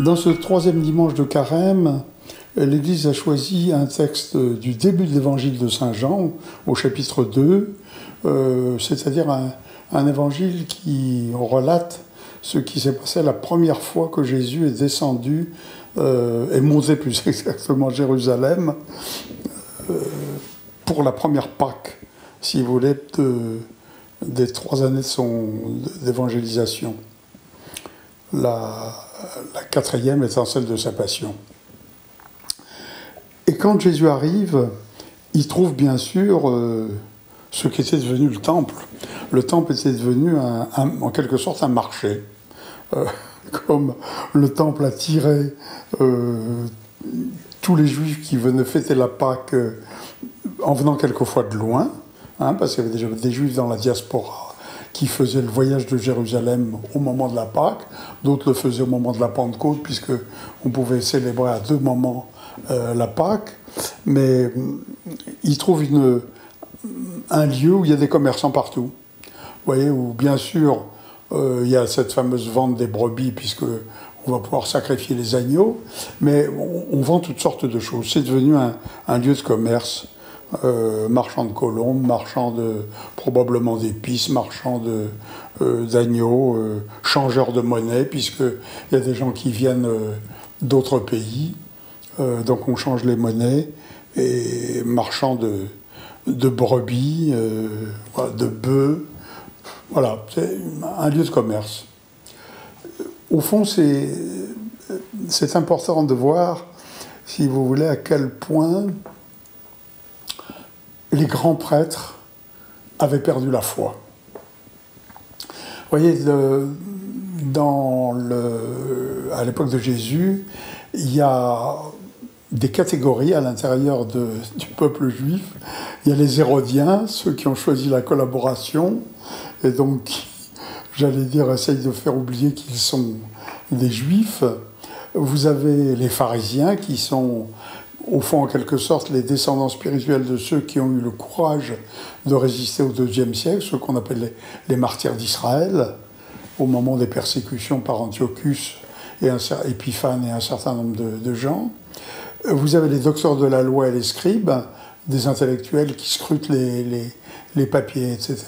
Dans ce troisième dimanche de carême, l'Église a choisi un texte du début de l'évangile de Saint Jean, au chapitre 2, euh, c'est-à-dire un, évangile qui relate ce qui s'est passé la première fois que Jésus est descendu euh, et monté plus exactement Jérusalem euh, pour la première Pâque, si vous voulez, des trois années de son d'évangélisation. La, la quatrième étant celle de sa passion. Et quand Jésus arrive, il trouve bien sûr euh, ce qui était devenu le temple. Le temple était devenu en quelque sorte un marché. Euh, comme le temple attirait euh, tous les juifs qui venaient fêter la Pâque en venant quelquefois de loin, hein, parce qu'il y avait déjà des juifs dans la diaspora qui faisaient le voyage de Jérusalem au moment de la Pâque, d'autres le faisaient au moment de la Pentecôte, puisque on pouvait célébrer à deux moments euh, la Pâque. Mais euh, ils trouvent un lieu où il y a des commerçants partout. Vous voyez, où bien sûr, euh, il y a cette fameuse vente des brebis, puisque on va pouvoir sacrifier les agneaux, mais on, vend toutes sortes de choses. C'est devenu un lieu de commerce. Euh, marchand de colombes, marchand de probablement d'épices, marchand euh, d'agneaux, euh, changeur de monnaie, puisqu'il y a des gens qui viennent d'autres pays, donc on change les monnaies, et marchand de, de brebis, de bœufs, voilà, c'est un lieu de commerce. Au fond, c'est important de voir, si vous voulez, à quel point les grands prêtres avaient perdu la foi. Vous voyez, dans à l'époque de Jésus, il y a des catégories à l'intérieur du peuple juif. Il y a les Hérodiens, ceux qui ont choisi la collaboration, et donc, j'allais dire, essayent de faire oublier qu'ils sont des juifs. Vous avez les pharisiens qui sont au fond, en quelque sorte, les descendants spirituels de ceux qui ont eu le courage de résister au deuxième siècle, ceux qu'on appelle les, martyrs d'Israël, au moment des persécutions par Antiochus et un, Épiphane et un certain nombre de, gens. Vous avez les docteurs de la loi et les scribes, des intellectuels qui scrutent les, les papiers, etc.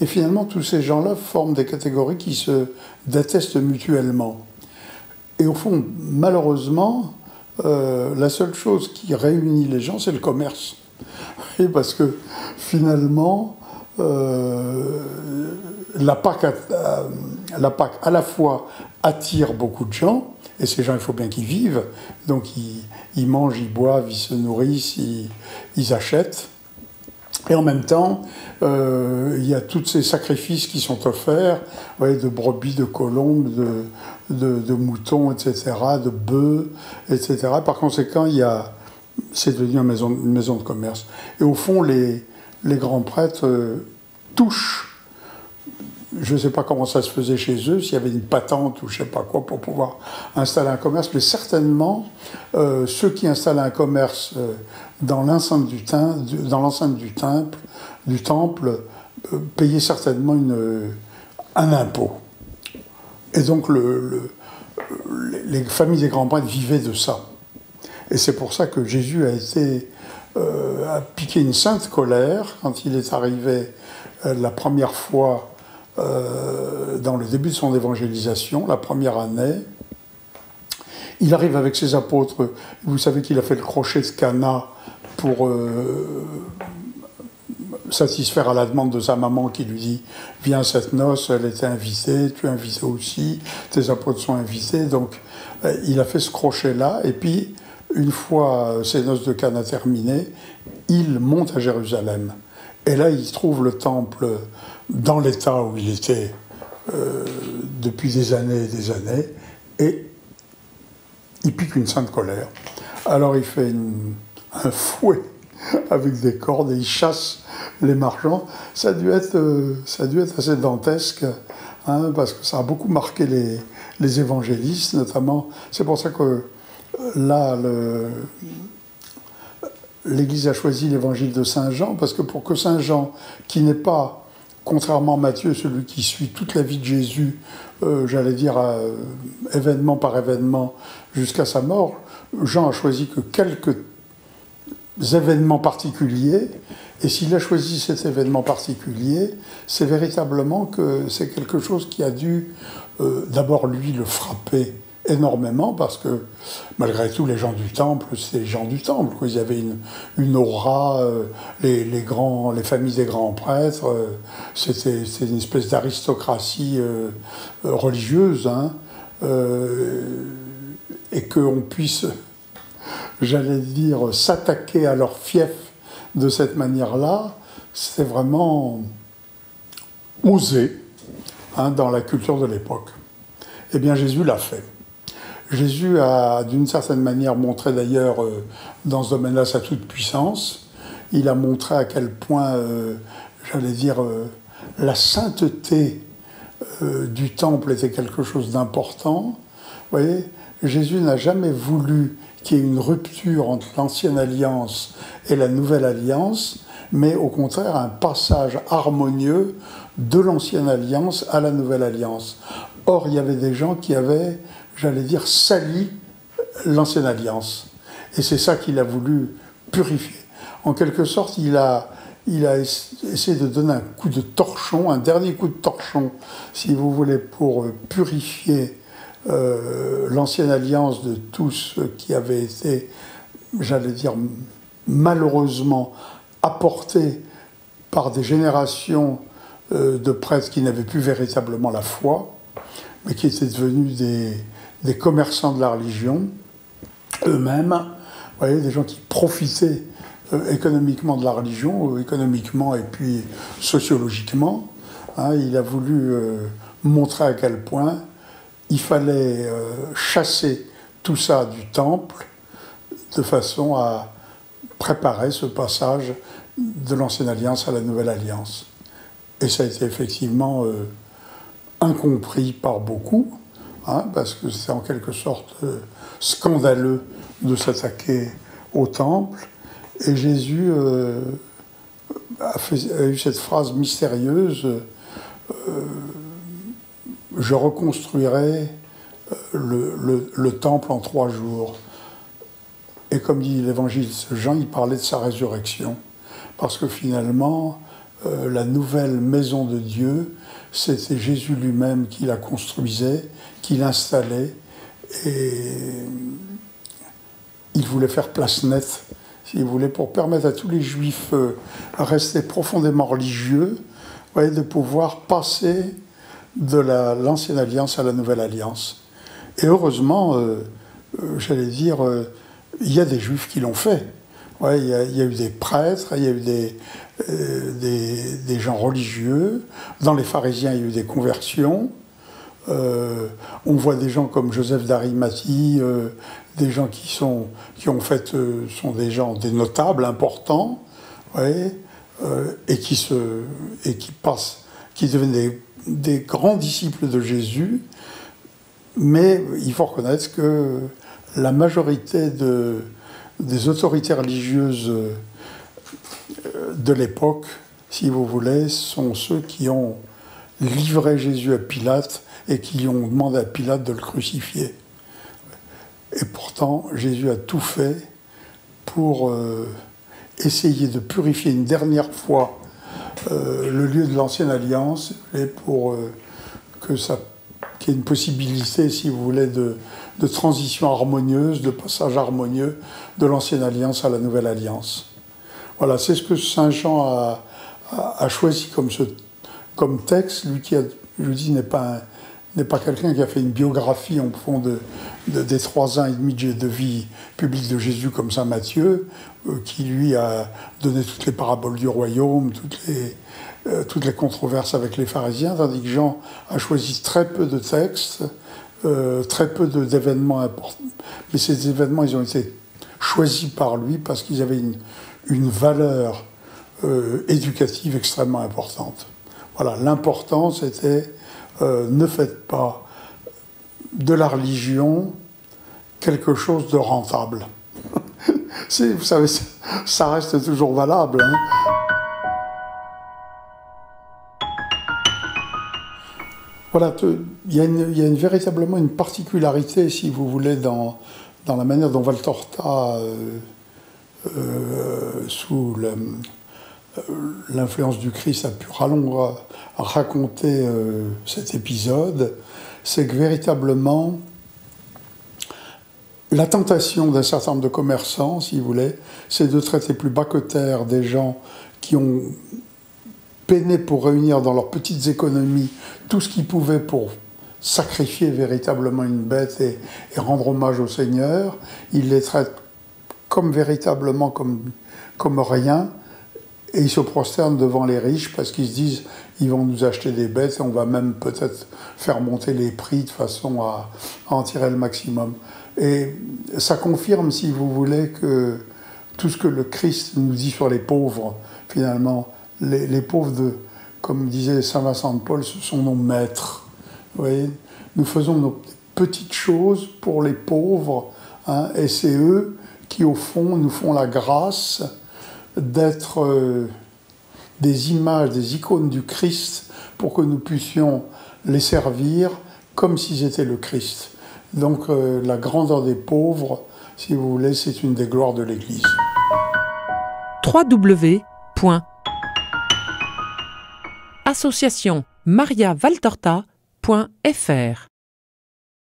Et finalement, tous ces gens-là forment des catégories qui se détestent mutuellement. Et au fond, malheureusement, euh, la seule chose qui réunit les gens, c'est le commerce. Et parce que finalement, euh, la, PAC, la PAC à la fois attire beaucoup de gens, et ces gens, il faut bien qu'ils vivent, donc ils, mangent, ils boivent, ils se nourrissent, ils achètent. Et en même temps, euh, il y a tous ces sacrifices qui sont offerts, de brebis, de colombes, de, moutons, etc., de bœufs, etc. Par conséquent, il y a, c'est devenu une maison, une maison de commerce. Et au fond, les, les grands prêtres euh, touchent je ne sais pas comment ça se faisait chez eux, s'il y avait une patente ou je ne sais pas quoi pour pouvoir installer un commerce, mais certainement euh, ceux qui installent un commerce euh, dans l'enceinte du, temple, du temple euh, payaient certainement une, un impôt. Et donc le, les familles des grands prêtres vivaient de ça. Et c'est pour ça que Jésus a été a piqué une sainte colère quand il est arrivé la première fois euh, dans le début de son évangélisation, la première année. Il arrive avec ses apôtres. Vous savez qu'il a fait le crochet de Cana pour euh, satisfaire à la demande de sa maman qui lui dit Viens à cette noce, elle était invitée, tu es invité aussi, tes apôtres sont invités. Donc euh, il a fait ce crochet-là. Et puis, une fois ces noces de Cana terminées, il monte à Jérusalem. Et là, il trouve le temple dans l'état où il était euh, depuis des années et des années, et il pique une sainte colère. Alors il fait un fouet avec des cordes et il chasse les marchands. Ça a dû être, euh, assez dantesque, hein, parce que ça a beaucoup marqué les, les évangélistes, notamment. C'est pour ça que euh, là, l'Église a choisi l'évangile de Saint Jean, parce que pour que Saint Jean, qui n'est pas contrairement à Matthieu, celui qui suit toute la vie de Jésus, euh, j'allais dire événement par événement jusqu'à sa mort, Jean a choisi que quelques événements particuliers, et s'il a choisi cet événement particulier, c'est véritablement que c'est quelque chose qui a dû euh, d'abord lui le frapper énormément parce que malgré tout les gens du temple c'était les gens du temple ils avaient une, aura euh, les, grands les familles des grands prêtres euh, c'était une espèce d'aristocratie religieuse hein, et qu'on puisse j'allais dire, s'attaquer à leur fief de cette manière-là, c'est vraiment osé hein, dans la culture de l'époque. Eh bien, Jésus l'a fait. Jésus a, d'une certaine manière, montré d'ailleurs euh, dans ce domaine-là sa toute-puissance. Il a montré à quel point, euh, j'allais dire, euh, la sainteté du temple était quelque chose d'important. Vous voyez, Jésus n'a jamais voulu qu'il y ait une rupture entre l'ancienne alliance et la nouvelle alliance, mais au contraire un passage harmonieux de l'ancienne alliance à la nouvelle alliance. Or, il y avait des gens qui avaient, j'allais dire, sali l'ancienne alliance. Et c'est ça qu'il a voulu purifier. En quelque sorte, il a, il a essayé de donner un coup de torchon, un dernier coup de torchon, si vous voulez, pour purifier euh, l'ancienne alliance de tous ceux qui avaient été, j'allais dire, malheureusement apportés par des générations euh, de prêtres qui n'avaient plus véritablement la foi, mais qui étaient devenus des, des commerçants de la religion, eux-mêmes, voyez, des gens qui profitaient euh, économiquement de la religion, économiquement et puis sociologiquement. Hein, il a voulu montrer à quel point il fallait euh, chasser tout ça du temple de façon à préparer ce passage de l'ancienne alliance à la nouvelle alliance. Et ça a été effectivement euh, incompris par beaucoup, hein, parce que c'est en quelque sorte euh, scandaleux de s'attaquer au temple. Et Jésus a, a, eu cette phrase mystérieuse je reconstruirai euh, le, temple en trois jours. Et comme dit l'évangéliste Jean, il parlait de sa résurrection. Parce que finalement, euh, la nouvelle maison de Dieu, c'était Jésus lui-même qui la construisait, qui l'installait. Et il voulait faire place nette, s'il voulait, pour permettre à tous les juifs euh, à rester profondément religieux, de pouvoir passer de l'ancienne alliance à la nouvelle alliance. Et heureusement, euh, euh, j'allais dire, euh, il y a des juifs qui l'ont fait. Ouais, il, y a, eu des prêtres, il y a eu des, des, gens religieux. Dans les pharisiens, il y a eu des conversions. on voit des gens comme Joseph d'Arimathie, des gens qui, sont, qui ont fait, sont des gens, des notables importants, et, qui se, et qui passent, qui deviennent des des grands disciples de Jésus, mais il faut reconnaître que la majorité des autorités religieuses de l'époque, si vous voulez, sont ceux qui ont livré Jésus à Pilate et qui ont demandé à Pilate de le crucifier. Et pourtant, Jésus a tout fait pour euh, essayer de purifier une dernière fois euh, le lieu de l'ancienne alliance et pour euh, que ça qu'il y ait une possibilité, si vous voulez, de, transition harmonieuse, de passage harmonieux de l'ancienne alliance à la nouvelle alliance. Voilà, c'est ce que Saint Jean a, choisi comme, texte, lui qui, je dis, n'est pas, n'est pas quelqu'un qui a fait une biographie en fond de, des trois ans et demi de vie publique de Jésus comme Saint Matthieu, euh, qui lui a donné toutes les paraboles du royaume, toutes les, euh, toutes les controverses avec les pharisiens, tandis que Jean a choisi très peu de textes, euh, très peu d'événements importants. Mais ces événements, ils ont été choisis par lui parce qu'ils avaient une, une valeur éducative extrêmement importante. Voilà, l'important c'était ne faites pas de la religion quelque chose de rentable vous savez, ça reste toujours valable. Hein. Voilà, il y, a une, véritablement une particularité, si vous voulez, dans, dans la manière dont Valtorta, euh, euh, sous l'influence du Christ, a pu raconter cet épisode, c'est que véritablement, la tentation d'un certain nombre de commerçants, si vous voulez, c'est de traiter plus bas que terre des gens qui ont peiné pour réunir dans leurs petites économies tout ce qu'ils pouvaient pour sacrifier véritablement une bête et, rendre hommage au Seigneur. Ils les traitent comme véritablement comme, comme rien et ils se prosternent devant les riches parce qu'ils se disent ils vont nous acheter des bêtes on va même peut-être faire monter les prix de façon à, en tirer le maximum. Et ça confirme, si vous voulez, que tout ce que le Christ nous dit sur les pauvres, finalement, les, pauvres, de, comme disait Saint Vincent de Paul, ce sont nos maîtres. Vous voyez nous faisons nos petites choses pour les pauvres, hein, et c'est eux qui, au fond, nous font la grâce d'être euh, des images, des icônes du Christ, pour que nous puissions les servir comme s'ils étaient le Christ. Donc euh, la grandeur des pauvres, si vous voulez, c'est une des gloires de l'Église.